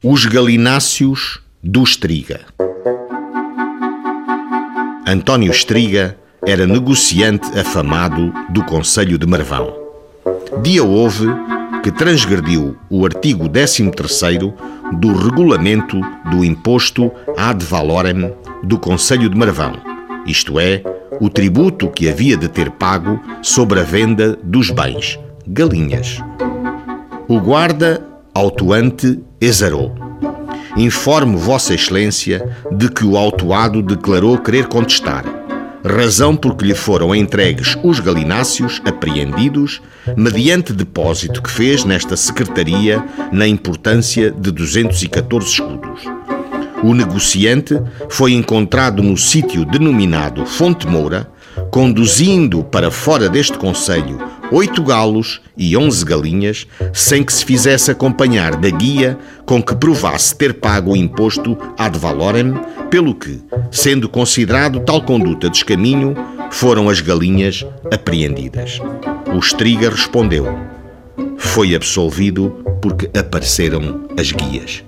Os Galináceos do Estriga. António Estriga era negociante afamado do Conselho de Marvão. Dia houve que transgrediu o artigo 13º do regulamento do imposto ad valorem do Conselho de Marvão, isto é, o tributo que havia de ter pago sobre a venda dos bens, galinhas. O guarda autuante exarou. Informo Vossa Excelência de que o autuado declarou querer contestar, razão por que lhe foram entregues os galináceos apreendidos mediante depósito que fez nesta secretaria na importância de 214 escudos. O negociante foi encontrado no sítio denominado Fonte Moura, conduzindo para fora deste conselho oito galos e onze galinhas, sem que se fizesse acompanhar da guia com que provasse ter pago o imposto ad valorem, pelo que, sendo considerado tal conduta descaminho, foram as galinhas apreendidas. O Estriga respondeu: Foi absolvido porque apareceram as guias.